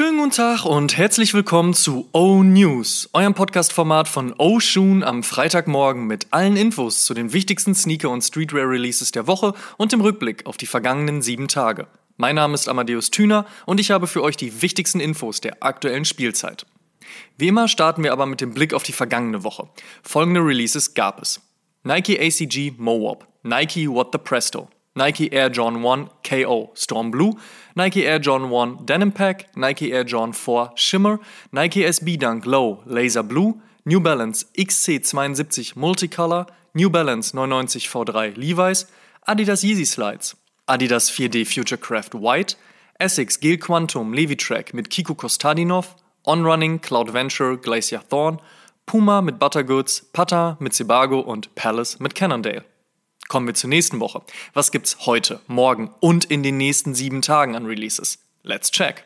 Schönen guten Tag und herzlich willkommen zu O News, eurem Podcast-Format von O Shoon am Freitagmorgen mit allen Infos zu den wichtigsten Sneaker- und Streetwear-Releases der Woche und dem Rückblick auf die vergangenen sieben Tage. Mein Name ist Amadeus Thüner und ich habe für euch die wichtigsten Infos der aktuellen Spielzeit. Wie immer starten wir aber mit dem Blick auf die vergangene Woche. Folgende Releases gab es. Nike ACG Mowop, Nike What the Presto, Nike Air John 1 KO Storm Blue, Nike Air John 1 Denim Pack, Nike Air John 4 Shimmer, Nike SB Dunk Low Laser Blue, New Balance XC72 Multicolor, New Balance 99 V3 Levi's, Adidas Yeezy Slides, Adidas 4D Futurecraft White, Essex Gel Quantum Levitrack mit Kiko Kostadinov, On Running Cloud Venture Glacier Thorn, Puma mit Buttergoods, Pata mit Sebago und Palace mit Cannondale. Kommen wir zur nächsten Woche. Was gibt's heute, morgen und in den nächsten sieben Tagen an Releases? Let's check.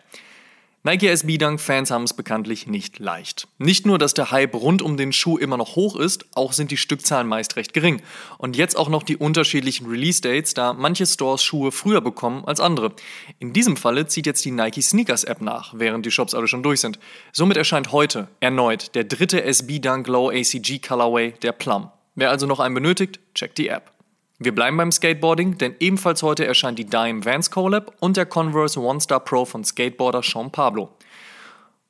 Nike SB Dunk Fans haben es bekanntlich nicht leicht. Nicht nur, dass der Hype rund um den Schuh immer noch hoch ist, auch sind die Stückzahlen meist recht gering. Und jetzt auch noch die unterschiedlichen Release Dates, da manche Stores Schuhe früher bekommen als andere. In diesem Falle zieht jetzt die Nike Sneakers App nach, während die Shops alle schon durch sind. Somit erscheint heute erneut der dritte SB Dunk Low ACG Colorway, der Plum. Wer also noch einen benötigt, checkt die App. Wir bleiben beim Skateboarding, denn ebenfalls heute erscheint die Dime Vans Collab und der Converse One Star Pro von Skateboarder Sean Pablo.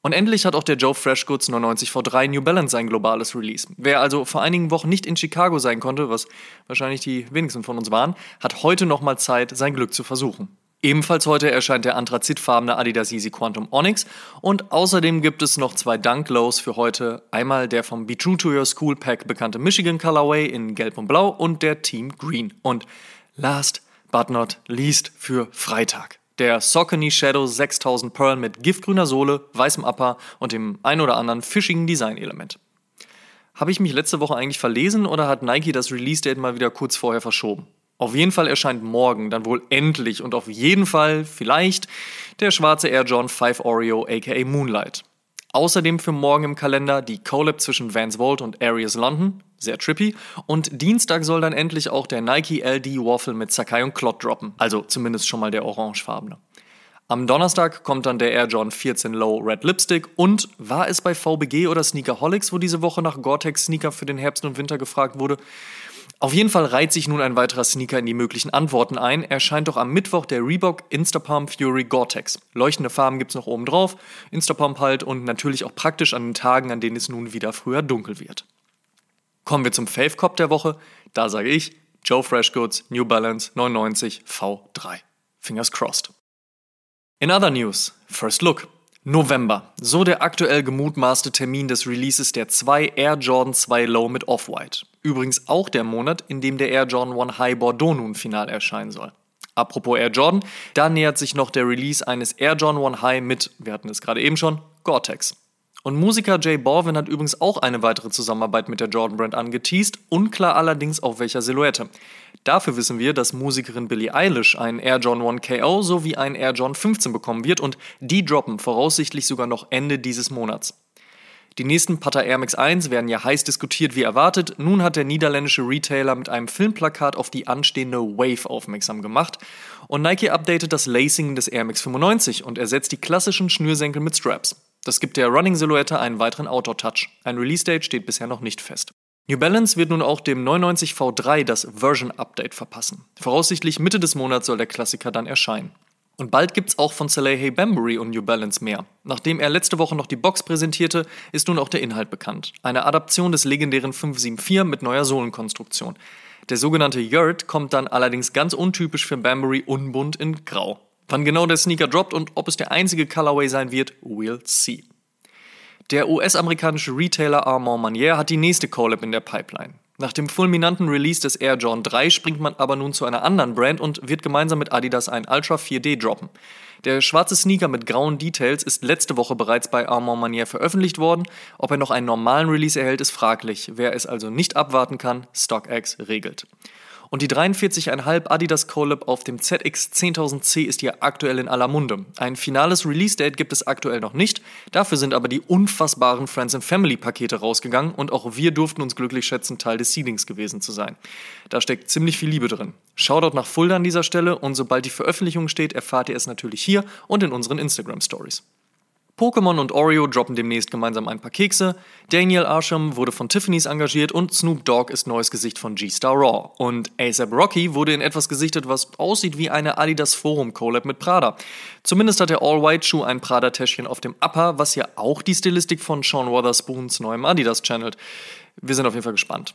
Und endlich hat auch der Joe Freshgoods 99 V3 New Balance sein globales Release. Wer also vor einigen Wochen nicht in Chicago sein konnte, was wahrscheinlich die wenigsten von uns waren, hat heute nochmal Zeit, sein Glück zu versuchen. Ebenfalls heute erscheint der anthrazitfarbene Adidas Yeezy Quantum Onyx und außerdem gibt es noch zwei Dunk Lows für heute. Einmal der vom Be True to Your School Pack bekannte Michigan Colorway in Gelb und Blau und der Team Green. Und last but not least für Freitag. Der Saucony Shadow 6000 Pearl mit giftgrüner Sohle, weißem Upper und dem ein oder anderen fischigen Designelement. Habe ich mich letzte Woche eigentlich verlesen oder hat Nike das Release-Date mal wieder kurz vorher verschoben? Auf jeden Fall erscheint morgen dann wohl endlich und auf jeden Fall vielleicht der schwarze Air John 5 Oreo aka Moonlight. Außerdem für morgen im Kalender die Collab zwischen Vans Vault und Arias London, sehr trippy. Und Dienstag soll dann endlich auch der Nike LD Waffle mit Sakai und Clot droppen, also zumindest schon mal der orangefarbene. Am Donnerstag kommt dann der Air John 14 Low Red Lipstick und war es bei VBG oder Sneakerholics, wo diese Woche nach Gore-Tex Sneaker für den Herbst und Winter gefragt wurde? Auf jeden Fall reiht sich nun ein weiterer Sneaker in die möglichen Antworten ein. Erscheint doch am Mittwoch der Reebok Instapump Fury Gore-Tex. Leuchtende Farben gibt's noch oben drauf, Instapump halt und natürlich auch praktisch an den Tagen, an denen es nun wieder früher dunkel wird. Kommen wir zum Fave Cop der Woche. Da sage ich Joe Freshgoods New Balance 99 V3. Fingers crossed. In other news, first look. November, so der aktuell gemutmaßte Termin des Releases der zwei Air Jordan 2 Low mit Off-White. Übrigens auch der Monat, in dem der Air Jordan 1 High Bordeaux nun final erscheinen soll. Apropos Air Jordan, da nähert sich noch der Release eines Air Jordan 1 High mit, wir hatten es gerade eben schon, Gore-Tex. Und Musiker Jay Borwin hat übrigens auch eine weitere Zusammenarbeit mit der Jordan Brand angeteased, unklar allerdings auf welcher Silhouette. Dafür wissen wir, dass Musikerin Billie Eilish einen Air Jordan 1 KO sowie einen Air Jordan 15 bekommen wird und die droppen voraussichtlich sogar noch Ende dieses Monats. Die nächsten Pata Air Max 1 werden ja heiß diskutiert wie erwartet. Nun hat der niederländische Retailer mit einem Filmplakat auf die anstehende Wave aufmerksam gemacht. Und Nike updatet das Lacing des Air Max 95 und ersetzt die klassischen Schnürsenkel mit Straps. Das gibt der Running-Silhouette einen weiteren Outdoor-Touch. Ein Release-Date steht bisher noch nicht fest. New Balance wird nun auch dem 990 V3 das Version-Update verpassen. Voraussichtlich Mitte des Monats soll der Klassiker dann erscheinen. Und bald gibt's auch von Salehe Bambury und New Balance mehr. Nachdem er letzte Woche noch die Box präsentierte, ist nun auch der Inhalt bekannt. Eine Adaption des legendären 574 mit neuer Sohlenkonstruktion. Der sogenannte Yurt kommt dann allerdings ganz untypisch für Bambury unbunt in Grau. Wann genau der Sneaker droppt und ob es der einzige Colorway sein wird, we'll see. Der US-amerikanische Retailer Armand Manier hat die nächste Collab in der Pipeline. Nach dem fulminanten Release des Air Jordan 3 springt man aber nun zu einer anderen Brand und wird gemeinsam mit Adidas ein Ultra 4D droppen. Der schwarze Sneaker mit grauen Details ist letzte Woche bereits bei Armand Manier veröffentlicht worden. Ob er noch einen normalen Release erhält, ist fraglich. Wer es also nicht abwarten kann, StockX regelt. Und die 43,5 Adidas Collab auf dem ZX 10000C ist hier aktuell in aller Munde. Ein finales Release-Date gibt es aktuell noch nicht, dafür sind aber die unfassbaren Friends and Family Pakete rausgegangen und auch wir durften uns glücklich schätzen, Teil des Seedings gewesen zu sein. Da steckt ziemlich viel Liebe drin. Shoutout nach Fulda an dieser Stelle und sobald die Veröffentlichung steht, erfahrt ihr es natürlich hier und in unseren Instagram Stories. Pokémon und Oreo droppen demnächst gemeinsam ein paar Kekse, Daniel Arsham wurde von Tiffany's engagiert und Snoop Dogg ist neues Gesicht von G-Star Raw. Und ASAP Rocky wurde in etwas gesichtet, was aussieht wie eine Adidas Forum Collab mit Prada. Zumindest hat der All-White-Schuh ein Prada-Täschchen auf dem Upper, was ja auch die Stilistik von Sean Wotherspoons neuem Adidas channelt. Wir sind auf jeden Fall gespannt.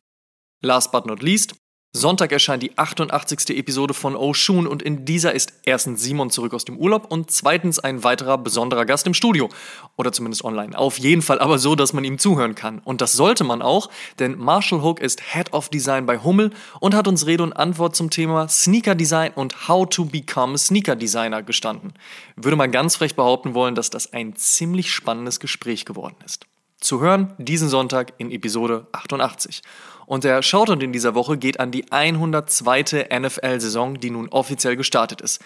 Last but not least, Sonntag erscheint die 88. Episode von Oshun und in dieser ist erstens Simon zurück aus dem Urlaub und zweitens ein weiterer besonderer Gast im Studio. Oder zumindest online. Auf jeden Fall aber so, dass man ihm zuhören kann. Und das sollte man auch, denn Marshall Hook ist Head of Design bei Hummel und hat uns Rede und Antwort zum Thema Sneaker Design und How to Become Sneaker Designer gestanden. Würde man ganz frech behaupten wollen, dass das ein ziemlich spannendes Gespräch geworden ist. Zu hören diesen Sonntag in Episode 88. Und der Shoutout in dieser Woche geht an die 102. NFL-Saison, die nun offiziell gestartet ist.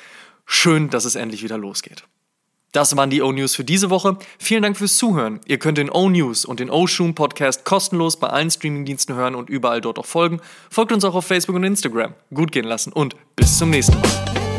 Schön, dass es endlich wieder losgeht. Das waren die O-News für diese Woche. Vielen Dank fürs Zuhören. Ihr könnt den O-News und den O-Shoom Podcast kostenlos bei allen Streamingdiensten hören und überall dort auch folgen. Folgt uns auch auf Facebook und Instagram. Gut gehen lassen und bis zum nächsten Mal.